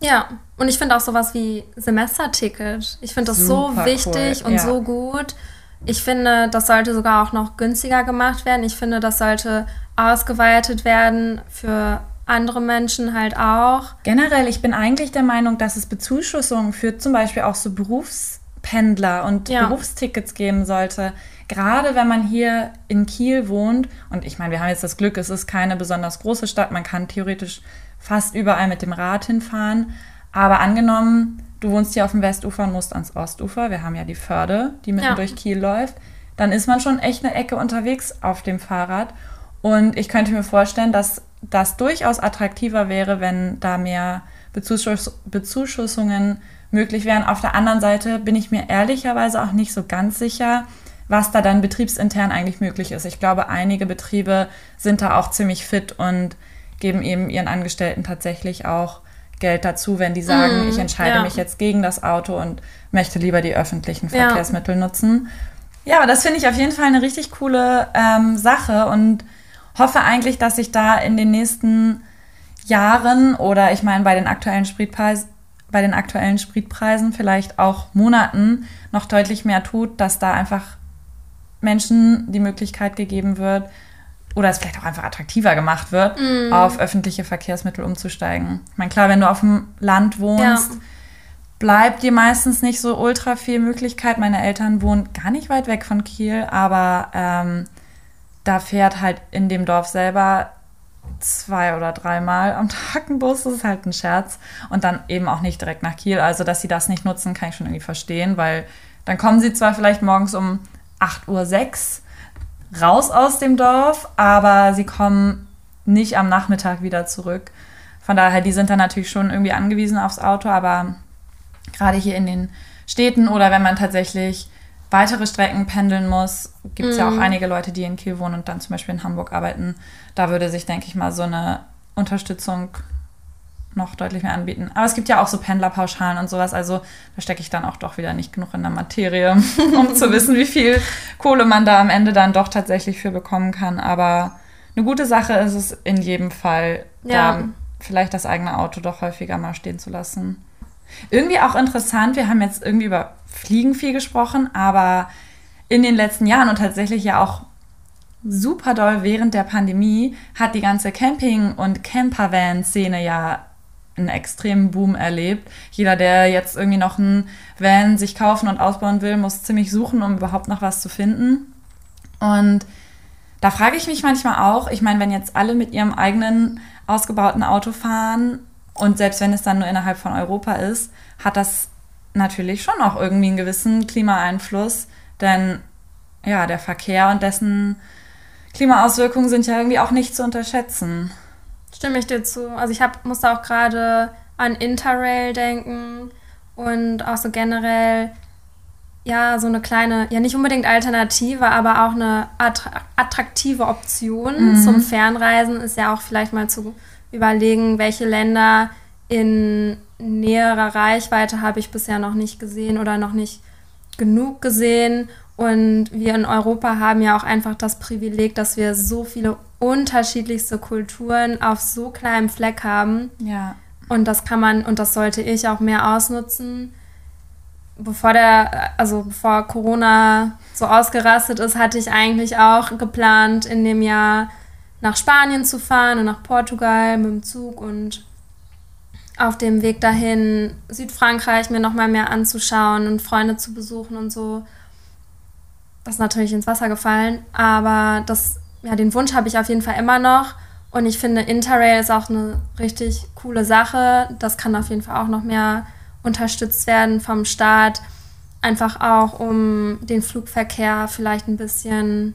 Ja, und ich finde auch sowas wie Semesterticket. Ich finde das so Super wichtig cool, und ja. so gut. Ich finde, das sollte sogar auch noch günstiger gemacht werden. Ich finde, das sollte ausgeweitet werden für andere Menschen halt auch. Generell, ich bin eigentlich der Meinung, dass es Bezuschussungen für zum Beispiel auch so Berufspendler und Ja. Berufstickets geben sollte. Gerade wenn man hier in Kiel wohnt, und ich meine, wir haben jetzt das Glück, es ist keine besonders große Stadt, man kann theoretisch fast überall mit dem Rad hinfahren. Aber angenommen, du wohnst hier auf dem Westufer und musst ans Ostufer, wir haben ja die Förde, die mitten Ja. durch Kiel läuft, dann ist man schon echt eine Ecke unterwegs auf dem Fahrrad. Und ich könnte mir vorstellen, dass das durchaus attraktiver wäre, wenn da mehr Bezuschuss Bezuschussungen möglich wären. Auf der anderen Seite bin ich mir ehrlicherweise auch nicht so ganz sicher, was da dann betriebsintern eigentlich möglich ist. Ich glaube, einige Betriebe sind da auch ziemlich fit und geben eben ihren Angestellten tatsächlich auch Geld dazu, wenn die sagen, Mm, ich entscheide ja. mich jetzt gegen das Auto und möchte lieber die öffentlichen Ja. Verkehrsmittel nutzen. Ja, aber das finde ich auf jeden Fall eine richtig coole ähm, Sache und hoffe eigentlich, dass sich da in den nächsten Jahren oder ich meine bei den aktuellen Spritpreisen bei den aktuellen Spritpreisen vielleicht auch Monaten noch deutlich mehr tut, dass da einfach Menschen die Möglichkeit gegeben wird oder es vielleicht auch einfach attraktiver gemacht wird, mm. auf öffentliche Verkehrsmittel umzusteigen. Ich meine, klar, wenn du auf dem Land wohnst, ja. bleibt dir meistens nicht so ultra viel Möglichkeit. Meine Eltern wohnen gar nicht weit weg von Kiel, aber ähm, da fährt halt in dem Dorf selber zwei oder dreimal am Tag ein Bus, das ist halt ein Scherz. Und dann eben auch nicht direkt nach Kiel. Also, dass sie das nicht nutzen, kann ich schon irgendwie verstehen, weil dann kommen sie zwar vielleicht morgens um 8.06 Uhr raus aus dem Dorf, aber sie kommen nicht am Nachmittag wieder zurück. Von daher, die sind dann natürlich schon irgendwie angewiesen aufs Auto, aber gerade hier in den Städten oder wenn man tatsächlich weitere Strecken pendeln muss, gibt es mm. ja auch mhm. einige Leute, die in Kiel wohnen und dann zum Beispiel in Hamburg arbeiten. Da würde sich, denke ich mal, so eine Unterstützung noch deutlich mehr anbieten. Aber es gibt ja auch so Pendlerpauschalen und sowas. Also da stecke ich dann auch doch wieder nicht genug in der Materie, um zu wissen, wie viel Kohle man da am Ende dann doch tatsächlich für bekommen kann. Aber eine gute Sache ist es in jedem Fall, ja. da vielleicht das eigene Auto doch häufiger mal stehen zu lassen. Irgendwie auch interessant, wir haben jetzt irgendwie über Fliegen viel gesprochen, aber in den letzten Jahren und tatsächlich ja auch super doll während der Pandemie hat die ganze Camping- und Campervan-Szene ja einen extremen Boom erlebt. Jeder, der jetzt irgendwie noch einen Van sich kaufen und ausbauen will, muss ziemlich suchen, um überhaupt noch was zu finden. Und da frage ich mich manchmal auch, ich meine, wenn jetzt alle mit ihrem eigenen ausgebauten Auto fahren und selbst wenn es dann nur innerhalb von Europa ist, hat das natürlich schon auch irgendwie einen gewissen Klimaeinfluss, denn ja, der Verkehr und dessen Klimaauswirkungen sind ja irgendwie auch nicht zu unterschätzen. Stimme ich dir zu. Also ich hab, musste auch gerade an Interrail denken und auch so generell, ja, so eine kleine, ja nicht unbedingt Alternative, aber auch eine attraktive Option mhm. zum Fernreisen ist ja auch vielleicht mal zu überlegen, welche Länder in näherer Reichweite habe ich bisher noch nicht gesehen oder noch nicht genug gesehen. Und wir in Europa haben ja auch einfach das Privileg, dass wir so viele unterschiedlichste Kulturen auf so kleinem Fleck haben. Ja. Und das kann man, und das sollte ich auch mehr ausnutzen. Bevor der, also bevor Corona so ausgerastet ist, hatte ich eigentlich auch geplant, in dem Jahr nach Spanien zu fahren und nach Portugal mit dem Zug und auf dem Weg dahin Südfrankreich mir noch mal mehr anzuschauen und Freunde zu besuchen und so. Das ist natürlich ins Wasser gefallen, aber das, ja, den Wunsch habe ich auf jeden Fall immer noch. Und ich finde, Interrail ist auch eine richtig coole Sache. Das kann auf jeden Fall auch noch mehr unterstützt werden vom Staat. Einfach auch, um den Flugverkehr vielleicht ein bisschen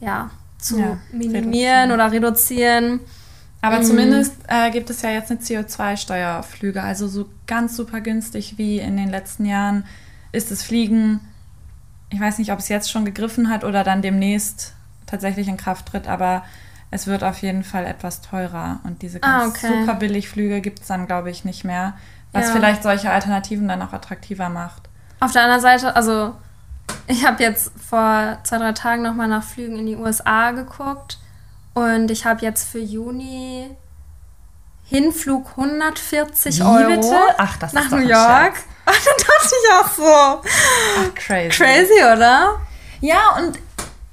ja, zu ja, minimieren reduzieren. oder reduzieren. Aber mhm. zumindest äh, gibt es ja jetzt eine CO2-Steuer auf Flüge. Also so ganz super günstig wie in den letzten Jahren ist das Fliegen. Ich weiß nicht, ob es jetzt schon gegriffen hat oder dann demnächst tatsächlich in Kraft tritt, aber es wird auf jeden Fall etwas teurer. Und diese ah, ganz ah, okay. super Billigflüge gibt es dann, glaube ich, nicht mehr. Was ja. vielleicht solche Alternativen dann auch attraktiver macht. Auf der anderen Seite, also ich habe jetzt vor zwei, drei Tagen nochmal nach Flügen in die USA geguckt und ich habe jetzt für Juni Hinflug 140 Wie Euro bitte? Ach, das nach ist New York. Und dann dachte ich auch so. Ach, crazy. Crazy, oder? Ja, und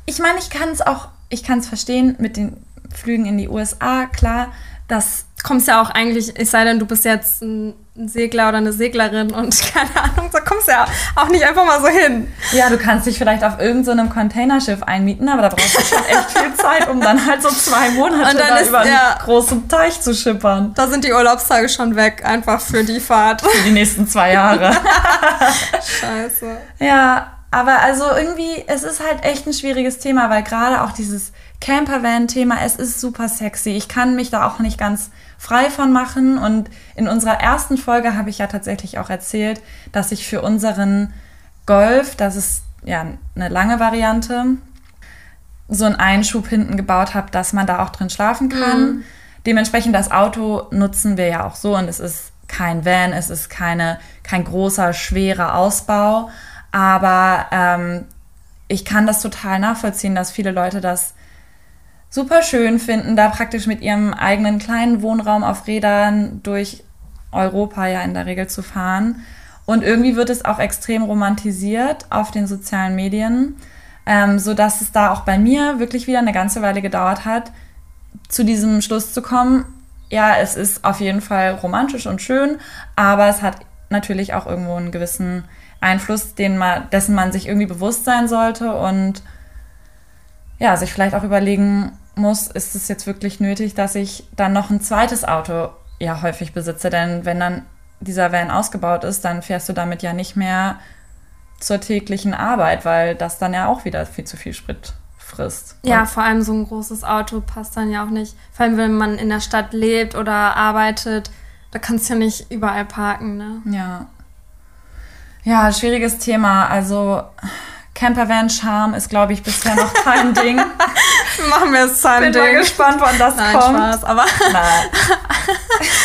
ich meine, ich kann es auch, ich kann es verstehen mit den Flügen in die USA, klar, das kommst ja auch eigentlich, es sei denn, du bist jetzt ein Segler oder eine Seglerin und keine Ahnung, so kommst du ja auch nicht einfach mal so hin. Ja, du kannst dich vielleicht auf irgendeinem so Containerschiff einmieten, aber da brauchst du schon echt viel Zeit, um dann halt so zwei Monate und dann ist, über ja, einen großen Teich zu schippern. Da sind die Urlaubstage schon weg, einfach für die Fahrt. Für die nächsten zwei Jahre. Scheiße. Ja, aber also irgendwie, es ist halt echt ein schwieriges Thema, weil gerade auch dieses Campervan-Thema, es ist super sexy. Ich kann mich da auch nicht ganz frei von machen. Und in unserer ersten Folge habe ich ja tatsächlich auch erzählt, dass ich für unseren Golf, das ist ja eine lange Variante, so einen Einschub hinten gebaut habe, dass man da auch drin schlafen kann. Mhm. Dementsprechend das Auto nutzen wir ja auch so und es ist kein Van, es ist keine, kein großer, schwerer Ausbau. Aber ähm, ich kann das total nachvollziehen, dass viele Leute das super schön finden, da praktisch mit ihrem eigenen kleinen Wohnraum auf Rädern durch Europa ja in der Regel zu fahren. Und irgendwie wird es auch extrem romantisiert auf den sozialen Medien, ähm, so dass es da auch bei mir wirklich wieder eine ganze Weile gedauert hat, zu diesem Schluss zu kommen. Ja, es ist auf jeden Fall romantisch und schön, aber es hat natürlich auch irgendwo einen gewissen Einfluss, den man, dessen man sich irgendwie bewusst sein sollte und ja, sich vielleicht auch überlegen muss, ist es jetzt wirklich nötig, dass ich dann noch ein zweites Auto ja häufig besitze? Denn wenn dann dieser Van ausgebaut ist, dann fährst du damit ja nicht mehr zur täglichen Arbeit, weil das dann ja auch wieder viel zu viel Sprit frisst. Ja, vor allem so ein großes Auto passt dann ja auch nicht. Vor allem, wenn man in der Stadt lebt oder arbeitet, da kannst du ja nicht überall parken, ne? Ja. Ja, schwieriges Thema. Also Campervan Charme ist, glaube ich, bisher noch kein Ding. Machen wir es Bin mal gespannt, wann das Nein, kommt. Spaß, aber Nein.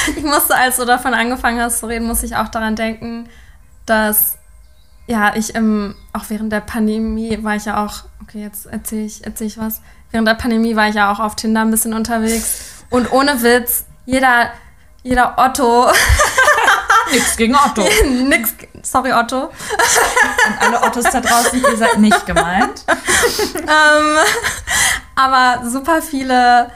ich musste, als du davon angefangen hast zu reden, musste ich auch daran denken, dass ja, ich im, auch während der Pandemie war ich ja auch, okay, jetzt erzähle ich, erzähl ich was. Während der Pandemie war ich ja auch auf Tinder ein bisschen unterwegs. Und ohne Witz, jeder, jeder Otto, Nichts gegen Otto. nix, sorry Otto, Und alle Ottos da draußen, ihr seid nicht gemeint. ähm, aber super viele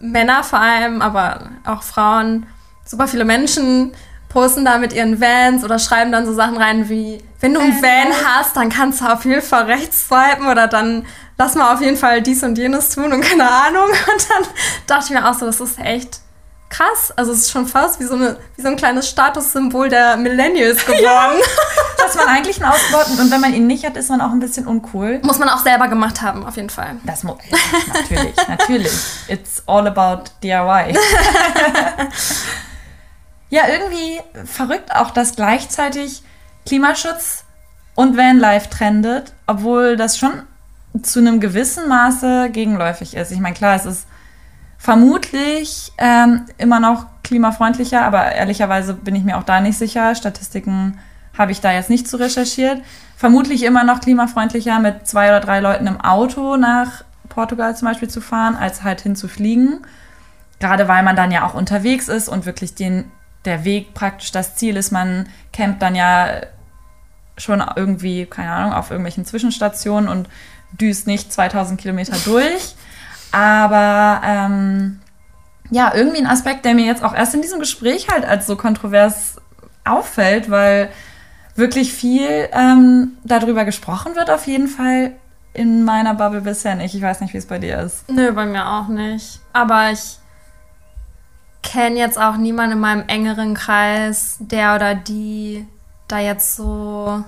Männer vor allem, aber auch Frauen, super viele Menschen posten da mit ihren Vans oder schreiben dann so Sachen rein wie, wenn du einen Van hast, dann kannst du auf jeden Fall rechts swipen oder dann lass mal auf jeden Fall dies und jenes tun und keine Ahnung. Und dann dachte ich mir auch so, das ist echt krass. Also es ist schon fast wie so, eine, wie so ein kleines Statussymbol der Millennials geworden. Dass man eigentlich einen ausgebauten und wenn man ihn nicht hat, ist man auch ein bisschen uncool. Muss man auch selber gemacht haben, auf jeden Fall. Das muss ja, natürlich, natürlich. It's all about DIY. ja, irgendwie verrückt auch, dass gleichzeitig Klimaschutz und Vanlife trendet, obwohl das schon zu einem gewissen Maße gegenläufig ist. Ich meine, klar, es ist vermutlich ähm, immer noch klimafreundlicher, aber ehrlicherweise bin ich mir auch da nicht sicher. Statistiken habe ich da jetzt nicht zu recherchiert. Vermutlich immer noch klimafreundlicher, mit zwei oder drei Leuten im Auto nach Portugal zum Beispiel zu fahren, als halt hinzufliegen. Gerade weil man dann ja auch unterwegs ist und wirklich den, der Weg praktisch das Ziel ist. Man campt dann ja schon irgendwie, keine Ahnung, auf irgendwelchen Zwischenstationen und düst nicht 2000 Kilometer durch. Aber ähm, ja, irgendwie ein Aspekt, der mir jetzt auch erst in diesem Gespräch halt als so kontrovers auffällt, weil wirklich viel ähm, darüber gesprochen wird, auf jeden Fall in meiner Bubble bisher nicht. Ich weiß nicht, wie es bei dir ist. Nö, bei mir auch nicht. Aber ich kenne jetzt auch niemanden in meinem engeren Kreis, der oder die da jetzt so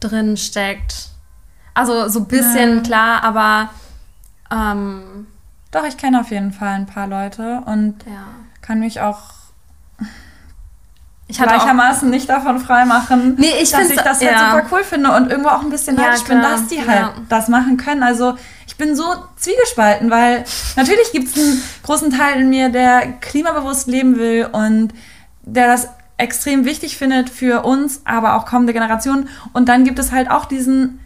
drin steckt. Also so ein bisschen Ja. klar, aber ähm, Doch, ich kenne auf jeden Fall ein paar Leute und ja. kann mich auch Ich hatte auch, gleichermaßen nicht davon freimachen, Nee, ich dass ich das halt ja. super cool finde und irgendwo auch ein bisschen Ja, neidisch bin, klar, dass die halt ja. das machen können. Also ich bin so zwiegespalten, weil natürlich gibt es einen großen Teil in mir, der klimabewusst leben will und der das extrem wichtig findet für uns, aber auch kommende Generationen. Und dann gibt es halt auch diesen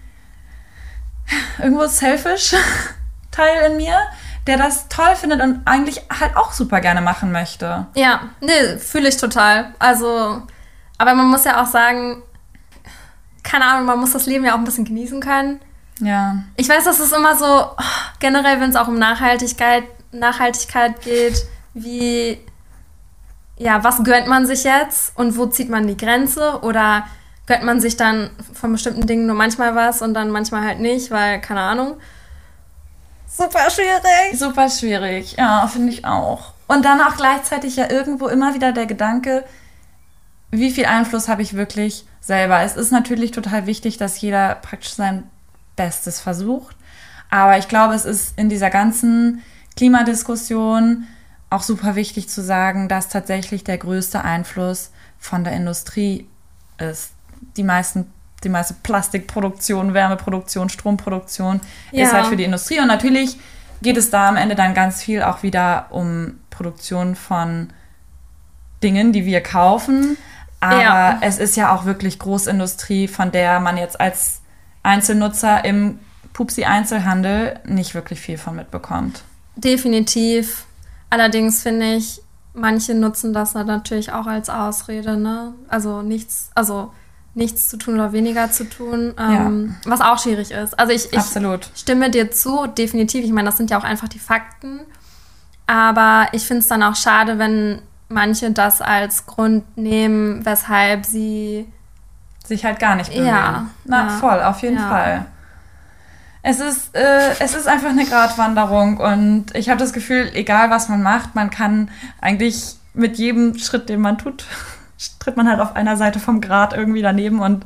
irgendwo selfish Teil in mir, der das toll findet und eigentlich halt auch super gerne machen möchte. Ja, nee, fühle ich total. Also, aber man muss ja auch sagen, keine Ahnung, man muss das Leben ja auch ein bisschen genießen können. Ja. Ich weiß, das ist immer so, oh, generell, wenn es auch um Nachhaltigkeit, Nachhaltigkeit geht, wie, ja, was gönnt man sich jetzt und wo zieht man die Grenze? Oder gönnt man sich dann von bestimmten Dingen nur manchmal was und dann manchmal halt nicht, weil, keine Ahnung. Super schwierig. Super schwierig, ja, finde ich auch. Und dann auch gleichzeitig ja irgendwo immer wieder der Gedanke, wie viel Einfluss habe ich wirklich selber? Es ist natürlich total wichtig, dass jeder praktisch sein Bestes versucht. Aber ich glaube, es ist in dieser ganzen Klimadiskussion auch super wichtig zu sagen, dass tatsächlich der größte Einfluss von der Industrie ist. Die meisten die meiste Plastikproduktion, Wärmeproduktion, Stromproduktion Ja. ist halt für die Industrie. Und natürlich geht es da am Ende dann ganz viel auch wieder um Produktion von Dingen, die wir kaufen. Aber Ja. es ist ja auch wirklich Großindustrie, von der man jetzt als Einzelnutzer im Pupsi-Einzelhandel nicht wirklich viel von mitbekommt. definitiv. Allerdings finde ich, manche nutzen das natürlich auch als Ausrede, ne? Also nichts, also nichts zu tun oder weniger zu tun, ähm, ja. was auch schwierig ist. Also ich, ich stimme dir zu, definitiv. Ich meine, das sind ja auch einfach die Fakten. Aber ich finde es dann auch schade, wenn manche das als Grund nehmen, weshalb sie sich halt gar nicht bemühen. Ja, Na, ja. voll, auf jeden Ja. Fall. Es ist, äh, es ist einfach eine Gratwanderung und ich habe das Gefühl, egal was man macht, man kann eigentlich mit jedem Schritt, den man tut, tritt man halt auf einer Seite vom Grat irgendwie daneben und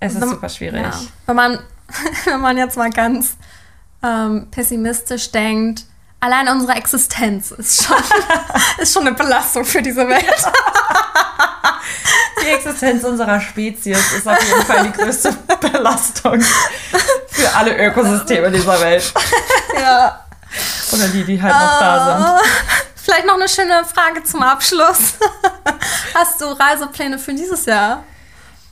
es ist Wenn- super schwierig. Ja. Wenn, man, wenn man jetzt mal ganz ähm, pessimistisch denkt, allein unsere Existenz ist schon, ist schon eine Belastung für diese Welt. Die Existenz unserer Spezies ist auf jeden Fall die größte Belastung für alle Ökosysteme dieser Welt. Ja. Oder die, die halt noch da sind. Vielleicht noch eine schöne Frage zum Abschluss. Hast du Reisepläne für dieses Jahr?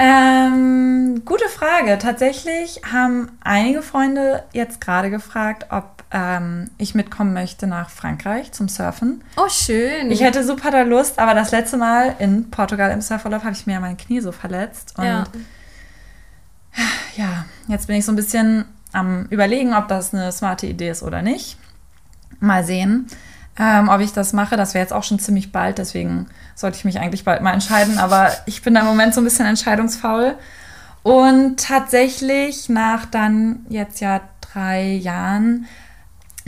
Ähm, gute Frage. Tatsächlich haben einige Freunde jetzt gerade gefragt, ob ähm, ich mitkommen möchte nach Frankreich zum Surfen. Oh, schön. Ich hätte super da Lust, aber das letzte Mal in Portugal im Surfurlaub habe ich mir ja mein Knie so verletzt. Und ja. ja, jetzt bin ich so ein bisschen am Überlegen, ob das eine smarte Idee ist oder nicht. Mal sehen, ähm, ob ich das mache. Das wäre jetzt auch schon ziemlich bald, deswegen sollte ich mich eigentlich bald mal entscheiden. Aber ich bin da im Moment so ein bisschen entscheidungsfaul. Und tatsächlich nach dann jetzt ja drei Jahren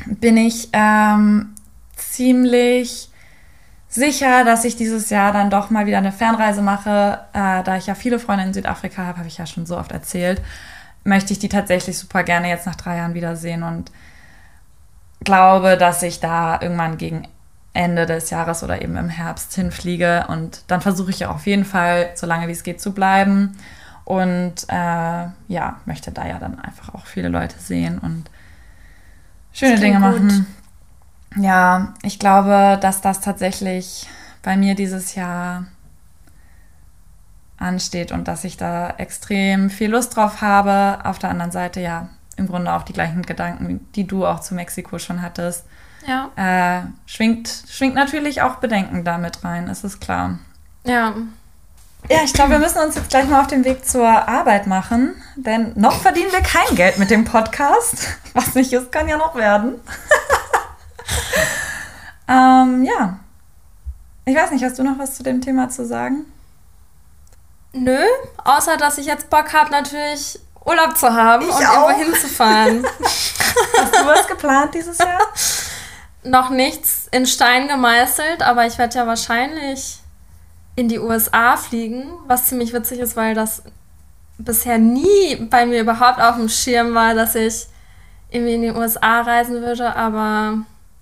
bin ich ähm, ziemlich sicher, dass ich dieses Jahr dann doch mal wieder eine Fernreise mache. Äh, da ich ja viele Freunde in Südafrika habe, habe ich ja schon so oft erzählt, möchte ich die tatsächlich super gerne jetzt nach drei Jahren wiedersehen und glaube, dass ich da irgendwann gegen Ende des Jahres oder eben im Herbst hinfliege und dann versuche ich ja auf jeden Fall, so lange wie es geht, zu bleiben und äh, ja, möchte da ja dann einfach auch viele Leute sehen und schöne Dinge klingt gut. machen. Ja, ich glaube, dass das tatsächlich bei mir dieses Jahr ansteht und dass ich da extrem viel Lust drauf habe. Auf der anderen Seite ja im Grunde auch die gleichen Gedanken, die du auch zu Mexiko schon hattest. Ja. Äh, schwingt, schwingt natürlich auch Bedenken damit rein, ist es klar. Ja. Ja, ich glaube, wir müssen uns jetzt gleich mal auf den Weg zur Arbeit machen, denn noch verdienen wir kein Geld mit dem Podcast. Was nicht ist, kann ja noch werden. ähm, ja. Ich weiß nicht, hast du noch was zu dem Thema zu sagen? Nö, außer dass ich jetzt Bock habe, natürlich Urlaub zu haben Ich und auch. irgendwo hinzufahren. Hast du was geplant dieses Jahr? Noch nichts in Stein gemeißelt, aber ich werde ja wahrscheinlich in die USA fliegen, was ziemlich witzig ist, weil das bisher nie bei mir überhaupt auf dem Schirm war, dass ich irgendwie in die USA reisen würde, aber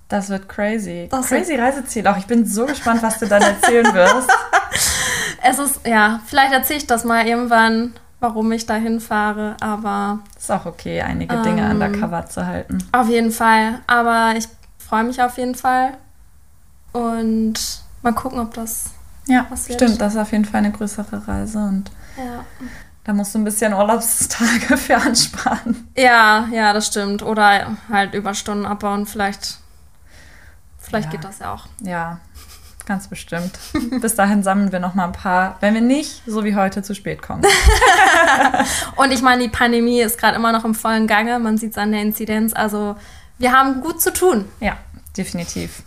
Das wird crazy. Das crazy Reiseziel. Auch ich bin so gespannt, was du dann erzählen wirst. es ist, ja, vielleicht erzähle ich das mal irgendwann, warum ich da hinfahre, aber Ist auch okay, einige Dinge Ähm. undercover zu halten. auf jeden Fall. Aber ich freue mich auf jeden Fall und mal gucken, ob das, Ja, Was wird? stimmt. Das ist auf jeden Fall eine größere Reise und ja. da musst du ein bisschen Urlaubstage für ansparen. Ja, ja, das stimmt. Oder halt Überstunden abbauen, vielleicht. Vielleicht Ja. geht das ja auch. Ja, ganz bestimmt. Bis dahin sammeln wir noch mal ein paar, wenn wir nicht so wie heute zu spät kommen. Und ich meine, die Pandemie ist gerade immer noch im vollen Gange. Man sieht es an der Inzidenz. Also wir haben gut zu tun. Ja, definitiv.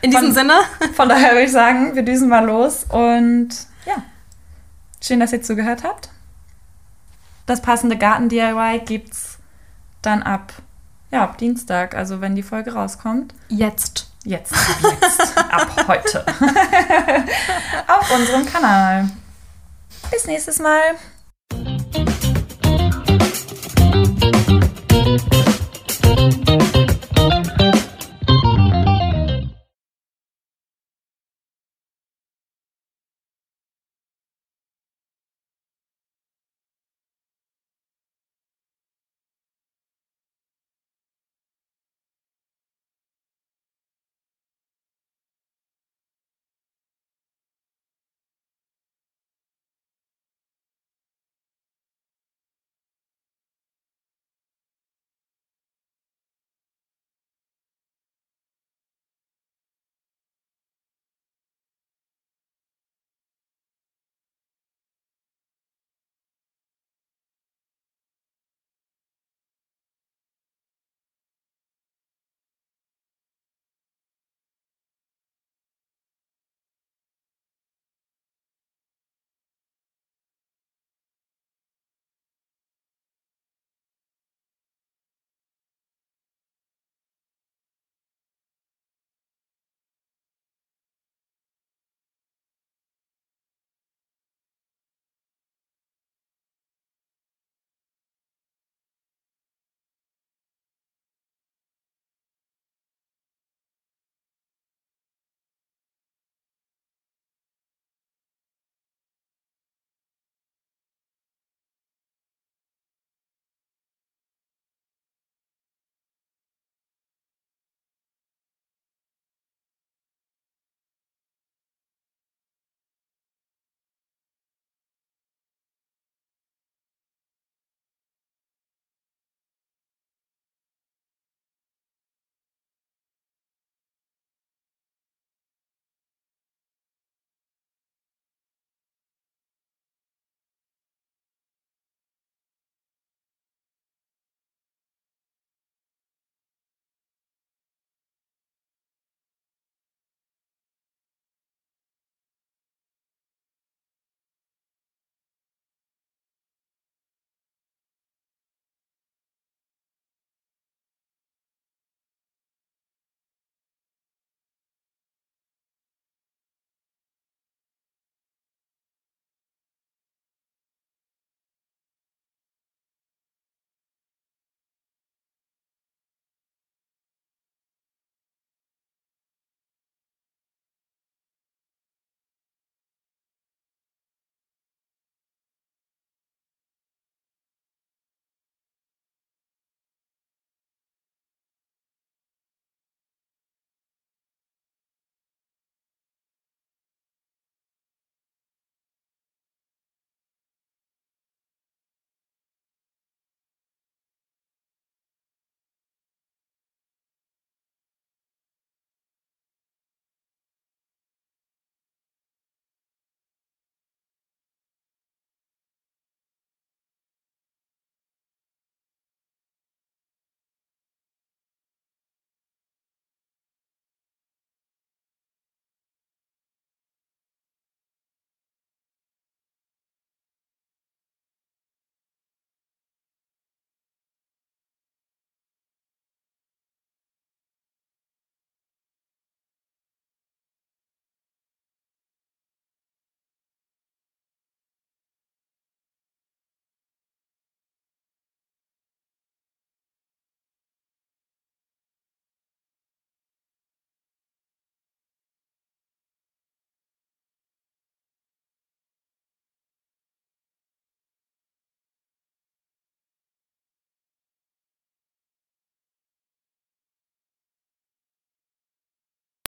In diesem Von- Sinne. Von daher würde ich sagen, wir düsen mal los und ja, schön, dass ihr zugehört habt. Das passende Garten-DIY gibt's dann ab, ja, ab Dienstag, also wenn die Folge rauskommt. Jetzt. Jetzt, jetzt, ab heute. Auf unserem Kanal. Bis nächstes Mal. Thank you.